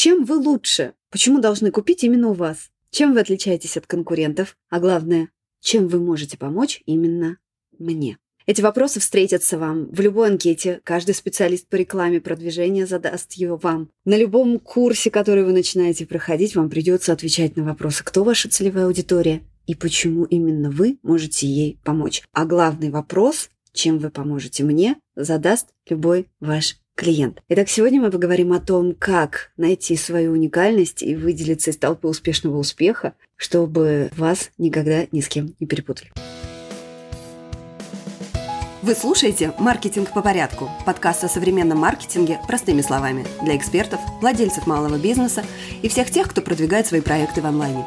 Чем вы лучше? Почему должны купить именно у вас? Чем вы отличаетесь от конкурентов? А главное, чем вы можете помочь именно мне? Эти вопросы встретятся вам в любой анкете. Каждый специалист по рекламе продвижения задаст его вам. На любом курсе, который вы начинаете проходить, вам придется отвечать на вопросы, кто ваша целевая аудитория и почему именно вы можете ей помочь. А главный вопрос, чем вы поможете мне, задаст любой ваш клиент. Итак, сегодня мы поговорим о том, как найти свою уникальность и выделиться из толпы успешного успеха, чтобы вас никогда ни с кем не перепутали. Вы слушаете «Маркетинг по порядку» – подкаст о современном маркетинге простыми словами для экспертов, владельцев малого бизнеса и всех тех, кто продвигает свои проекты в онлайне.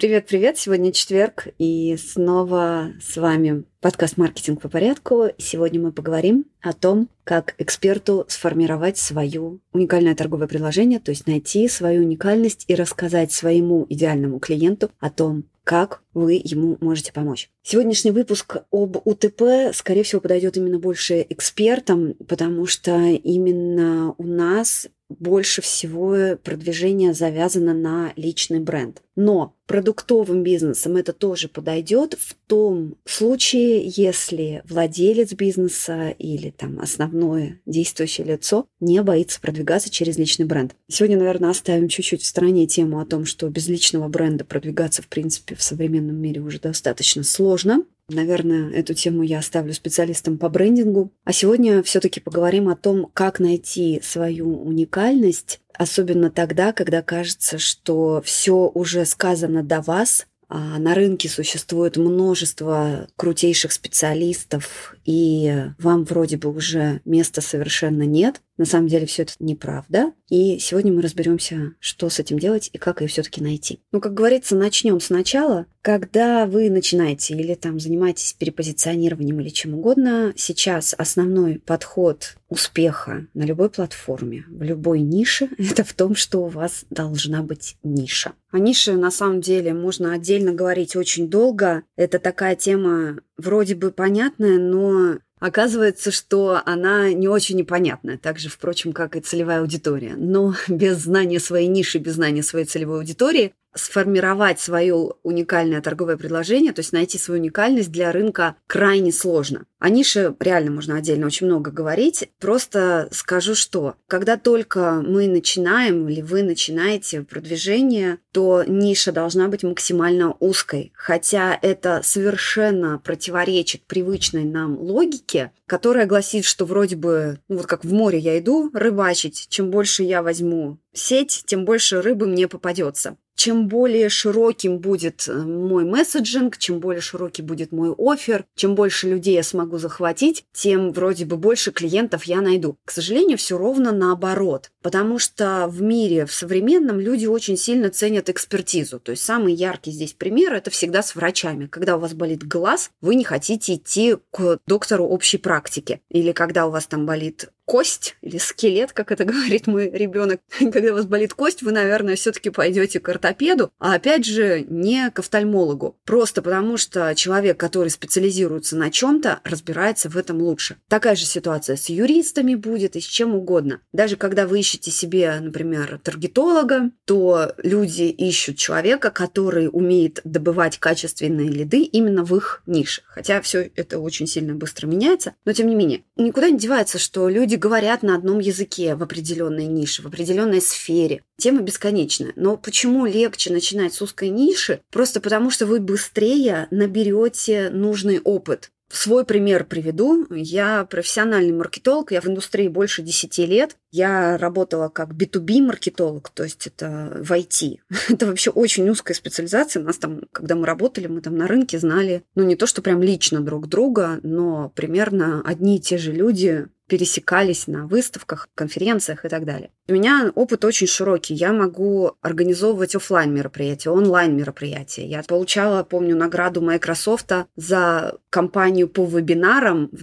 Привет-привет! Сегодня четверг, и снова с вами подкаст «Маркетинг по порядку». Сегодня мы поговорим о том, как эксперту сформировать свое уникальное торговое предложение, то есть найти свою уникальность и рассказать своему идеальному клиенту о том, как вы ему можете помочь. Сегодняшний выпуск об УТП, скорее всего, подойдет именно больше экспертам, потому что именно у нас больше всего продвижение завязано на личный бренд. Но продуктовым бизнесом это тоже подойдет в том случае, если владелец бизнеса или там основное действующее лицо не боится продвигаться через личный бренд. Сегодня, наверное, оставим чуть-чуть в стороне тему о том, что без личного бренда продвигаться, в принципе, в современном мире уже достаточно сложно. Наверное, эту тему я оставлю специалистам по брендингу. А сегодня все-таки поговорим о том, как найти свою уникальность, особенно тогда, когда кажется, что все уже сказано до вас, а на рынке существует множество крутейших специалистов, и вам вроде бы уже места совершенно нет. На самом деле все это неправда. И сегодня мы разберемся, что с этим делать и как ее все-таки найти. Ну, как говорится, начнем сначала. Когда вы начинаете или там занимаетесь перепозиционированием или чем угодно, сейчас основной подход успеха на любой платформе, в любой нише, это в том, что у вас должна быть ниша. О нише на самом деле можно отдельно говорить очень долго. Это такая тема вроде бы понятная, но Оказывается, что она не очень непонятная, так же, впрочем, как и целевая аудитория. Но без знания своей ниши, без знания своей целевой аудитории сформировать свое уникальное торговое предложение, то есть найти свою уникальность для рынка крайне сложно. О нише реально можно отдельно очень много говорить. Просто скажу, что когда только мы начинаем или вы начинаете продвижение, то ниша должна быть максимально узкой. Хотя это совершенно противоречит привычной нам логике, которая гласит, что вроде бы, ну вот как в море я иду рыбачить, чем больше я возьму сеть, тем больше рыбы мне попадется чем более широким будет э, мой месседжинг, чем более широкий будет мой офер, чем больше людей я смогу захватить, тем вроде бы больше клиентов я найду. К сожалению, все ровно наоборот, потому что в мире, в современном, люди очень сильно ценят экспертизу. То есть самый яркий здесь пример – это всегда с врачами. Когда у вас болит глаз, вы не хотите идти к доктору общей практики. Или когда у вас там болит кость или скелет, как это говорит мой ребенок, когда у вас болит кость, вы, наверное, все-таки пойдете к ортопеду, а опять же не к офтальмологу. Просто потому, что человек, который специализируется на чем-то, разбирается в этом лучше. Такая же ситуация с юристами будет и с чем угодно. Даже когда вы ищете себе, например, таргетолога, то люди ищут человека, который умеет добывать качественные лиды именно в их нише. Хотя все это очень сильно быстро меняется, но тем не менее. Никуда не девается, что люди говорят на одном языке в определенной нише, в определенной сфере. Тема бесконечная. Но почему легче начинать с узкой ниши? Просто потому, что вы быстрее наберете нужный опыт. Свой пример приведу. Я профессиональный маркетолог, я в индустрии больше 10 лет. Я работала как B2B маркетолог, то есть это в IT. Это вообще очень узкая специализация. Нас там, когда мы работали, мы там на рынке знали, ну не то, что прям лично друг друга, но примерно одни и те же люди пересекались на выставках, конференциях и так далее. У меня опыт очень широкий. Я могу организовывать офлайн мероприятия, онлайн мероприятия. Я получала, помню, награду Microsoft за кампанию по вебинарам в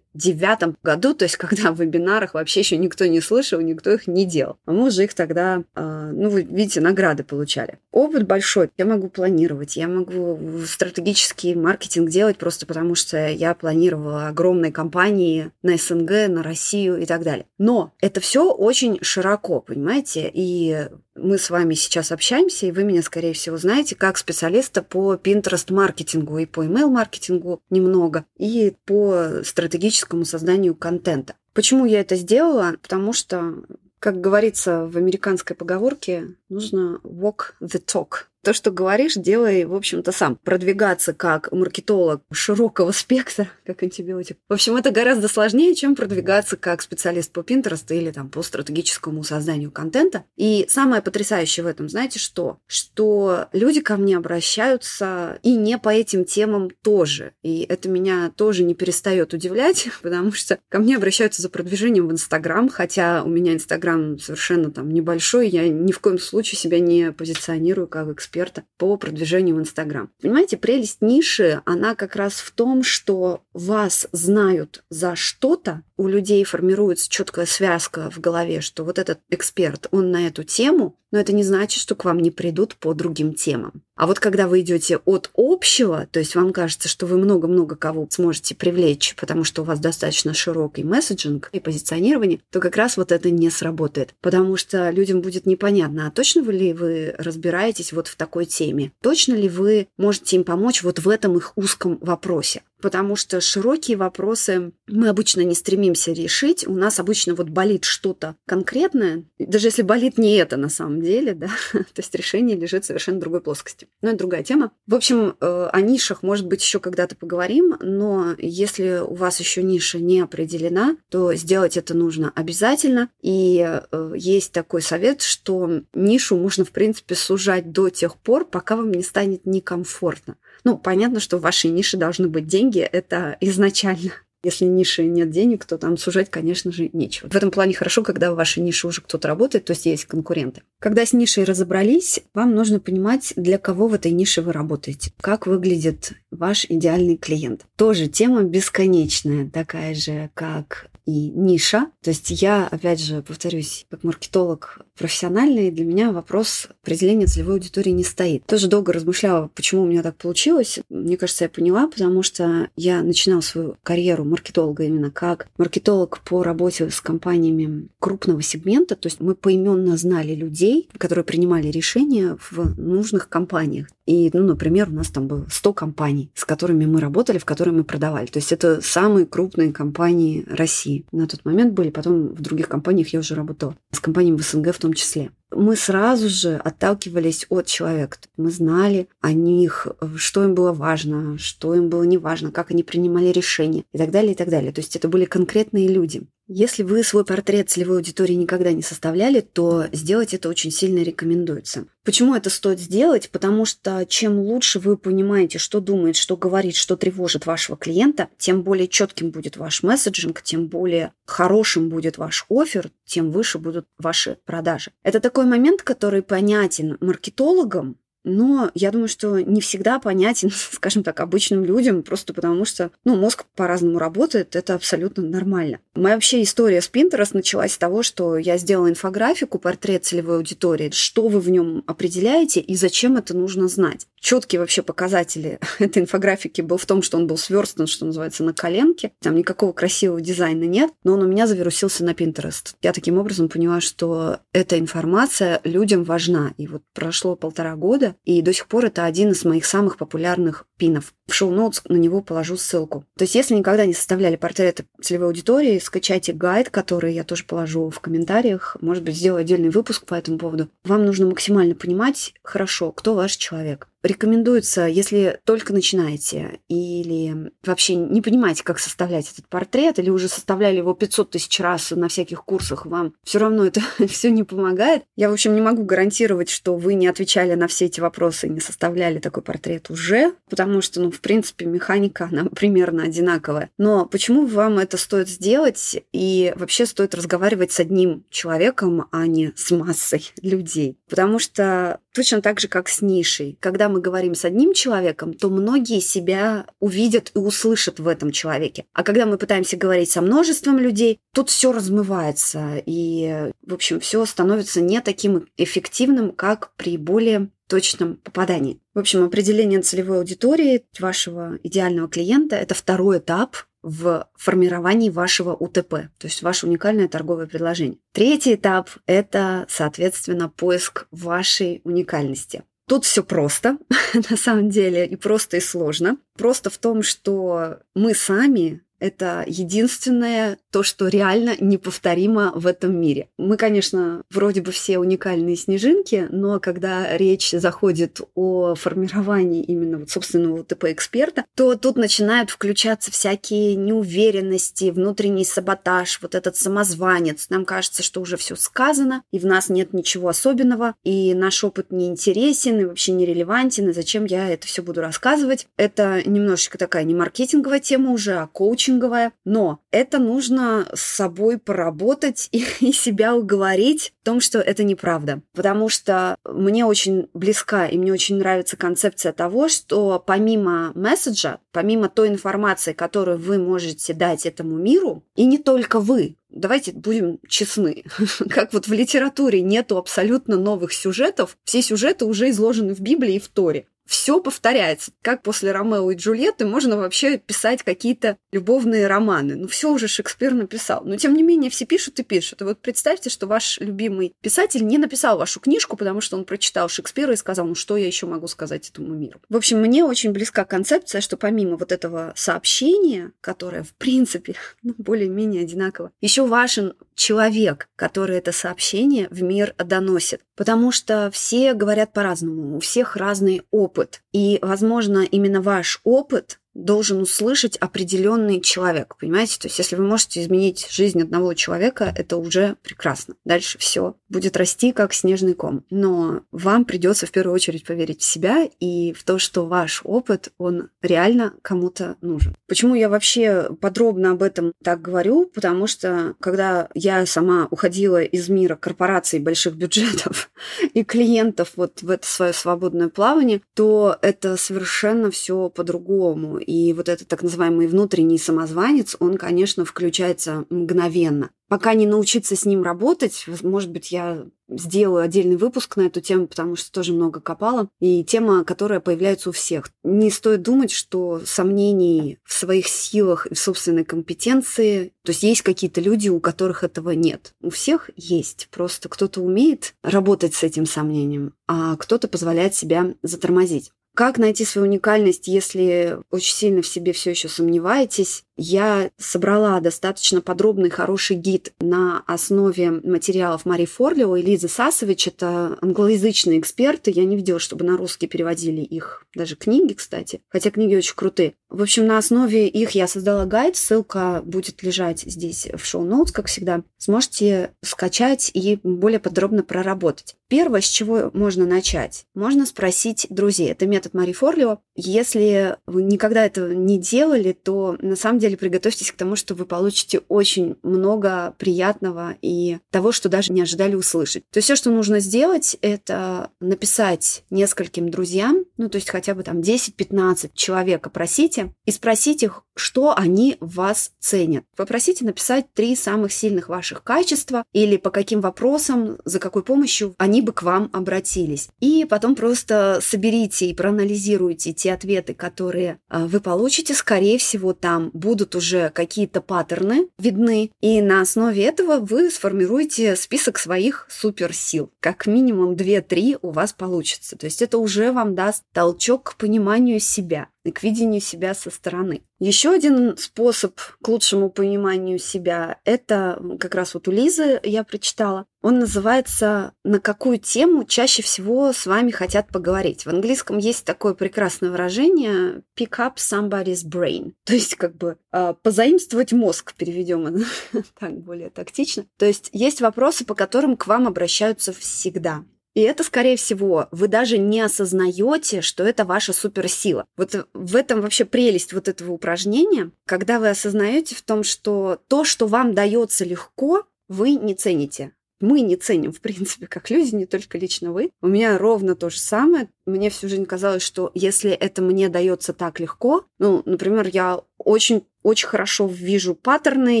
2009 году, то есть когда в вебинарах вообще еще никто не слышал, никто их не делал. А мы уже их тогда, а, ну, вы видите, награды получали. Опыт большой. Я могу планировать, я могу стратегический маркетинг делать просто потому, что я планировала огромные компании на СНГ, на Россию и так далее. Но это все очень широко, понимаете? И мы с вами сейчас общаемся, и вы меня, скорее всего, знаете как специалиста по Pinterest-маркетингу и по email-маркетингу немного, и по стратегическому созданию контента. Почему я это сделала? Потому что, как говорится в американской поговорке, нужно walk the talk. То, что говоришь, делай, в общем-то, сам. Продвигаться как маркетолог широкого спектра, как антибиотик. В общем, это гораздо сложнее, чем продвигаться как специалист по Pinterest или там по стратегическому созданию контента. И самое потрясающее в этом, знаете что? Что люди ко мне обращаются и не по этим темам тоже. И это меня тоже не перестает удивлять, потому что ко мне обращаются за продвижением в Инстаграм, хотя у меня Инстаграм совершенно там небольшой, я ни в коем случае себя не позиционирую как эксперт эксперта по продвижению в Инстаграм. Понимаете, прелесть ниши, она как раз в том, что вас знают за что-то, у людей формируется четкая связка в голове, что вот этот эксперт, он на эту тему, но это не значит, что к вам не придут по другим темам. А вот когда вы идете от общего, то есть вам кажется, что вы много-много кого сможете привлечь, потому что у вас достаточно широкий месседжинг и позиционирование, то как раз вот это не сработает. Потому что людям будет непонятно, а точно ли вы разбираетесь вот в такой теме? Точно ли вы можете им помочь вот в этом их узком вопросе? Потому что широкие вопросы мы обычно не стремимся решить. У нас обычно вот болит что-то конкретное, даже если болит не это на самом деле, да, то есть решение лежит в совершенно другой плоскости. Но это другая тема. В общем, э, о нишах, может быть, еще когда-то поговорим, но если у вас еще ниша не определена, то сделать это нужно обязательно. И э, есть такой совет, что нишу можно, в принципе, сужать до тех пор, пока вам не станет некомфортно. Ну, понятно, что в вашей нише должны быть деньги, это изначально. Если ниши нет денег, то там сужать, конечно же, нечего. В этом плане хорошо, когда в вашей нише уже кто-то работает, то есть есть конкуренты. Когда с нишей разобрались, вам нужно понимать, для кого в этой нише вы работаете, как выглядит ваш идеальный клиент. Тоже тема бесконечная, такая же, как и ниша. То есть я, опять же, повторюсь, как маркетолог профессиональный, для меня вопрос определения целевой аудитории не стоит. Тоже долго размышляла, почему у меня так получилось. Мне кажется, я поняла, потому что я начинала свою карьеру маркетолога именно как маркетолог по работе с компаниями крупного сегмента. То есть мы поименно знали людей, которые принимали решения в нужных компаниях. И, ну, например, у нас там было 100 компаний, с которыми мы работали, в которые мы продавали. То есть это самые крупные компании России на тот момент были. Потом в других компаниях я уже работала. С компаниями в СНГ в том числе мы сразу же отталкивались от человека. Мы знали о них, что им было важно, что им было не важно, как они принимали решения и так далее, и так далее. То есть это были конкретные люди. Если вы свой портрет целевой аудитории никогда не составляли, то сделать это очень сильно рекомендуется. Почему это стоит сделать? Потому что чем лучше вы понимаете, что думает, что говорит, что тревожит вашего клиента, тем более четким будет ваш месседжинг, тем более хорошим будет ваш офер, тем выше будут ваши продажи. Это такой момент, который понятен маркетологам, но я думаю, что не всегда понятен, скажем так, обычным людям, просто потому что, ну, мозг по-разному работает, это абсолютно нормально. Моя вообще история с Pinterest началась с того, что я сделала инфографику, портрет целевой аудитории, что вы в нем определяете и зачем это нужно знать. Четкие вообще показатели этой инфографики был в том, что он был сверстан, что называется, на коленке. Там никакого красивого дизайна нет, но он у меня завирусился на Pinterest. Я таким образом поняла, что эта информация людям важна. И вот прошло полтора года, и до сих пор это один из моих самых популярных пинов. В шоу-ноутс на него положу ссылку. То есть, если никогда не составляли портреты целевой аудитории, скачайте гайд, который я тоже положу в комментариях. Может быть, сделаю отдельный выпуск по этому поводу. Вам нужно максимально понимать хорошо, кто ваш человек. рекомендуется, если только начинаете или вообще не понимаете, как составлять этот портрет, или уже составляли его 500 тысяч раз на всяких курсах, вам все равно это все не помогает. Я, в общем, не могу гарантировать, что вы не отвечали на все эти вопросы не составляли такой портрет уже, потому что, ну, в принципе, механика, она примерно одинаковая. Но почему вам это стоит сделать и вообще стоит разговаривать с одним человеком, а не с массой людей? Потому что точно так же, как с нишей. Когда мы говорим с одним человеком, то многие себя увидят и услышат в этом человеке. А когда мы пытаемся говорить со множеством людей, тут все размывается, и, в общем, все становится не таким эффективным, как при более точном попадании. В общем, определение целевой аудитории вашего идеального клиента – это второй этап в формировании вашего УТП, то есть ваше уникальное торговое предложение. Третий этап – это, соответственно, поиск вашей уникальности. Тут все просто, на самом деле, и просто, и сложно. Просто в том, что мы сами это единственное то, что реально неповторимо в этом мире. Мы, конечно, вроде бы все уникальные снежинки, но когда речь заходит о формировании именно вот собственного ТП-эксперта, то тут начинают включаться всякие неуверенности, внутренний саботаж, вот этот самозванец. Нам кажется, что уже все сказано, и в нас нет ничего особенного, и наш опыт не интересен, и вообще не релевантен, и зачем я это все буду рассказывать. Это немножечко такая не маркетинговая тема уже, а коучинг коучинговая, но это нужно с собой поработать и, и себя уговорить в том, что это неправда. Потому что мне очень близка и мне очень нравится концепция того, что помимо месседжа, помимо той информации, которую вы можете дать этому миру, и не только вы, давайте будем честны, как вот в литературе нету абсолютно новых сюжетов, все сюжеты уже изложены в Библии и в Торе все повторяется. Как после Ромео и Джульетты можно вообще писать какие-то любовные романы? Ну, все уже Шекспир написал. Но, тем не менее, все пишут и пишут. И вот представьте, что ваш любимый писатель не написал вашу книжку, потому что он прочитал Шекспира и сказал, ну, что я еще могу сказать этому миру? В общем, мне очень близка концепция, что помимо вот этого сообщения, которое, в принципе, ну, более-менее одинаково, еще важен человек, который это сообщение в мир доносит. Потому что все говорят по-разному, у всех разный опыт. И, возможно, именно ваш опыт должен услышать определенный человек, понимаете? То есть, если вы можете изменить жизнь одного человека, это уже прекрасно. Дальше все будет расти как снежный ком. Но вам придется в первую очередь поверить в себя и в то, что ваш опыт, он реально кому-то нужен. Почему я вообще подробно об этом так говорю? Потому что, когда я сама уходила из мира корпораций больших бюджетов и клиентов вот в это свое свободное плавание, то это совершенно все по-другому. И вот этот так называемый внутренний самозванец, он, конечно, включается мгновенно. Пока не научиться с ним работать, может быть, я сделаю отдельный выпуск на эту тему, потому что тоже много копала. И тема, которая появляется у всех. Не стоит думать, что сомнений в своих силах и в собственной компетенции, то есть есть какие-то люди, у которых этого нет. У всех есть. Просто кто-то умеет работать с этим сомнением, а кто-то позволяет себя затормозить. Как найти свою уникальность, если очень сильно в себе все еще сомневаетесь? Я собрала достаточно подробный хороший гид на основе материалов Мари Форлио и Лизы Сасович. Это англоязычные эксперты. Я не видела, чтобы на русский переводили их даже книги, кстати. Хотя книги очень крутые. В общем, на основе их я создала гайд. Ссылка будет лежать здесь в шоу-ноутс, как всегда. Сможете скачать и более подробно проработать. Первое, с чего можно начать? Можно спросить друзей. Это метод Мари Форлио. Если вы никогда этого не делали, то на самом деле приготовьтесь к тому, что вы получите очень много приятного и того, что даже не ожидали услышать. То есть все, что нужно сделать, это написать нескольким друзьям, ну то есть хотя бы там 10-15 человек опросите и спросить их, что они вас ценят. Попросите написать три самых сильных ваших качества или по каким вопросам, за какой помощью они бы к вам обратились. И потом просто соберите и проанализируйте те ответы, которые а, вы получите. Скорее всего, там будут уже какие-то паттерны видны. И на основе этого вы сформируете список своих суперсил. Как минимум 2-3 у вас получится. То есть это уже вам даст толчок к пониманию себя и к видению себя со стороны. Еще один способ к лучшему пониманию себя – это как раз вот у Лизы я прочитала. Он называется «На какую тему чаще всего с вами хотят поговорить?». В английском есть такое прекрасное выражение «pick up somebody's brain», то есть как бы э, позаимствовать мозг, переведем так более тактично. То есть есть вопросы, по которым к вам обращаются всегда. И это, скорее всего, вы даже не осознаете, что это ваша суперсила. Вот в этом вообще прелесть вот этого упражнения, когда вы осознаете в том, что то, что вам дается легко, вы не цените. Мы не ценим, в принципе, как люди, не только лично вы. У меня ровно то же самое. Мне всю жизнь казалось, что если это мне дается так легко, ну, например, я очень очень хорошо вижу паттерны,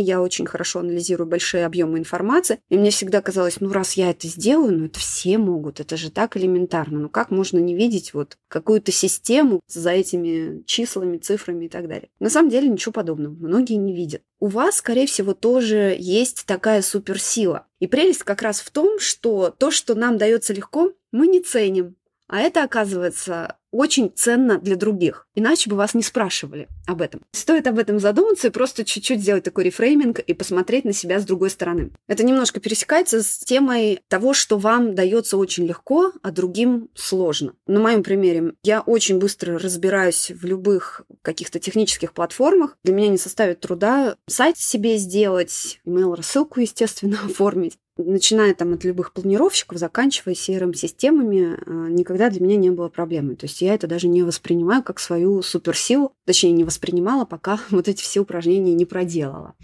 я очень хорошо анализирую большие объемы информации. И мне всегда казалось, ну раз я это сделаю, ну это все могут, это же так элементарно. Ну как можно не видеть вот какую-то систему за этими числами, цифрами и так далее? На самом деле ничего подобного. Многие не видят. У вас, скорее всего, тоже есть такая суперсила. И прелесть как раз в том, что то, что нам дается легко, мы не ценим. А это, оказывается, очень ценно для других. Иначе бы вас не спрашивали об этом. Стоит об этом задуматься и просто чуть-чуть сделать такой рефрейминг и посмотреть на себя с другой стороны. Это немножко пересекается с темой того, что вам дается очень легко, а другим сложно. На моем примере я очень быстро разбираюсь в любых каких-то технических платформах. Для меня не составит труда сайт себе сделать, email-рассылку, естественно, оформить начиная там от любых планировщиков, заканчивая CRM-системами, а, никогда для меня не было проблемы. То есть я это даже не воспринимаю как свою суперсилу, точнее, не воспринимала, пока вот эти все упражнения не проделала.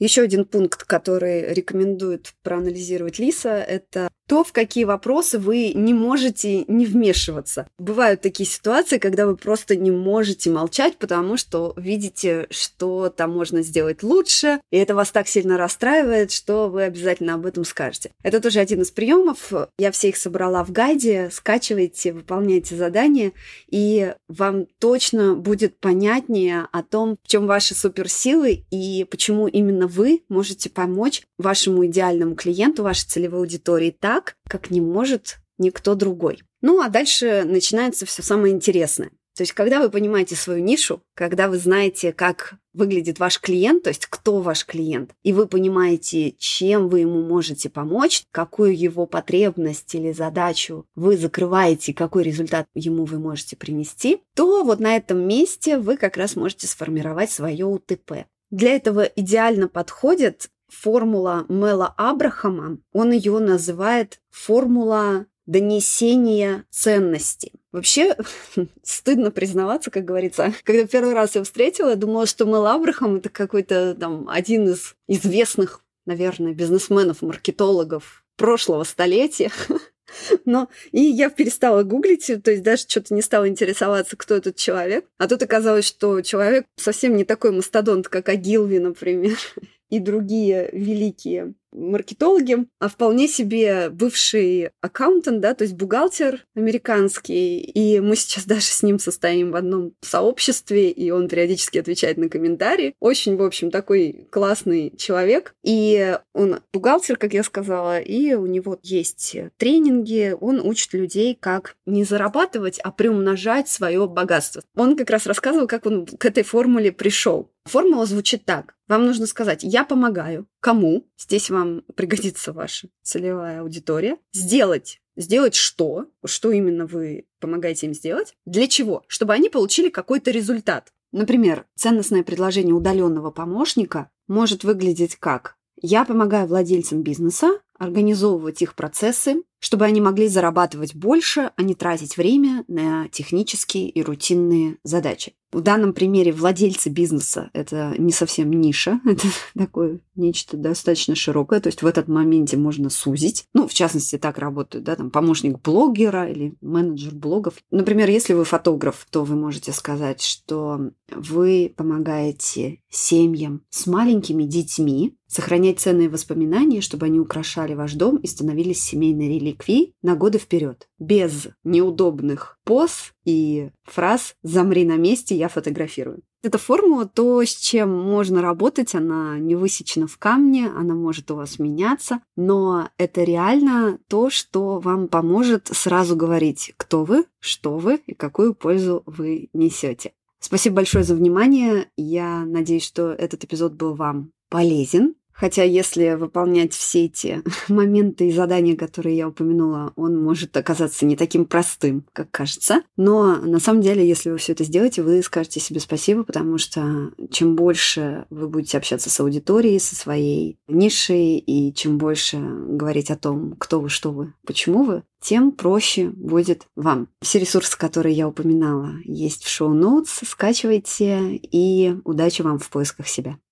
Еще один пункт, который рекомендует проанализировать Лиса, это то, в какие вопросы вы не можете не вмешиваться. Бывают такие ситуации, когда вы просто не можете молчать, потому что видите, что там можно сделать лучше, и это вас так сильно расстраивает, что вы обязательно об этом скажете. Это тоже один из приемов. Я все их собрала в гайде. Скачивайте, выполняйте задания, и вам точно будет понятнее о том, в чем ваши суперсилы и почему именно вы можете помочь вашему идеальному клиенту, вашей целевой аудитории так, так, как не может никто другой. Ну, а дальше начинается все самое интересное. То есть, когда вы понимаете свою нишу, когда вы знаете, как выглядит ваш клиент, то есть кто ваш клиент, и вы понимаете, чем вы ему можете помочь, какую его потребность или задачу вы закрываете, какой результат ему вы можете принести, то вот на этом месте вы как раз можете сформировать свое УТП. Для этого идеально подходит формула Мела Абрахама, он ее называет формула донесения ценности. Вообще, стыдно признаваться, как говорится. Когда первый раз я встретила, я думала, что Мел Абрахам – это какой-то там один из известных, наверное, бизнесменов, маркетологов прошлого столетия. Но и я перестала гуглить, то есть даже что-то не стала интересоваться, кто этот человек. А тут оказалось, что человек совсем не такой мастодонт, как Агилви, например и другие великие маркетологи, а вполне себе бывший аккаунтант, да, то есть бухгалтер американский, и мы сейчас даже с ним состоим в одном сообществе, и он периодически отвечает на комментарии. Очень, в общем, такой классный человек, и он бухгалтер, как я сказала, и у него есть тренинги, он учит людей, как не зарабатывать, а приумножать свое богатство. Он как раз рассказывал, как он к этой формуле пришел. Формула звучит так. Вам нужно сказать «я помогаю». Кому? Здесь вам пригодится ваша целевая аудитория. Сделать. Сделать что? Что именно вы помогаете им сделать? Для чего? Чтобы они получили какой-то результат. Например, ценностное предложение удаленного помощника может выглядеть как «Я помогаю владельцам бизнеса организовывать их процессы, чтобы они могли зарабатывать больше, а не тратить время на технические и рутинные задачи. В данном примере владельцы бизнеса – это не совсем ниша, это такое нечто достаточно широкое, то есть в этот моменте можно сузить. Ну, в частности, так работают, да, там помощник блогера или менеджер блогов. Например, если вы фотограф, то вы можете сказать, что вы помогаете семьям с маленькими детьми сохранять ценные воспоминания, чтобы они украшали ваш дом и становились семейной реликвией на годы вперед. Без неудобных поз и фраз «замри на месте, я фотографирую». Эта формула то, с чем можно работать, она не высечена в камне, она может у вас меняться, но это реально то, что вам поможет сразу говорить, кто вы, что вы и какую пользу вы несете. Спасибо большое за внимание. Я надеюсь, что этот эпизод был вам полезен. Хотя если выполнять все эти моменты и задания, которые я упомянула, он может оказаться не таким простым, как кажется. Но на самом деле, если вы все это сделаете, вы скажете себе спасибо, потому что чем больше вы будете общаться с аудиторией, со своей нишей, и чем больше говорить о том, кто вы, что вы, почему вы, тем проще будет вам. Все ресурсы, которые я упоминала, есть в шоу-ноутс. Скачивайте и удачи вам в поисках себя.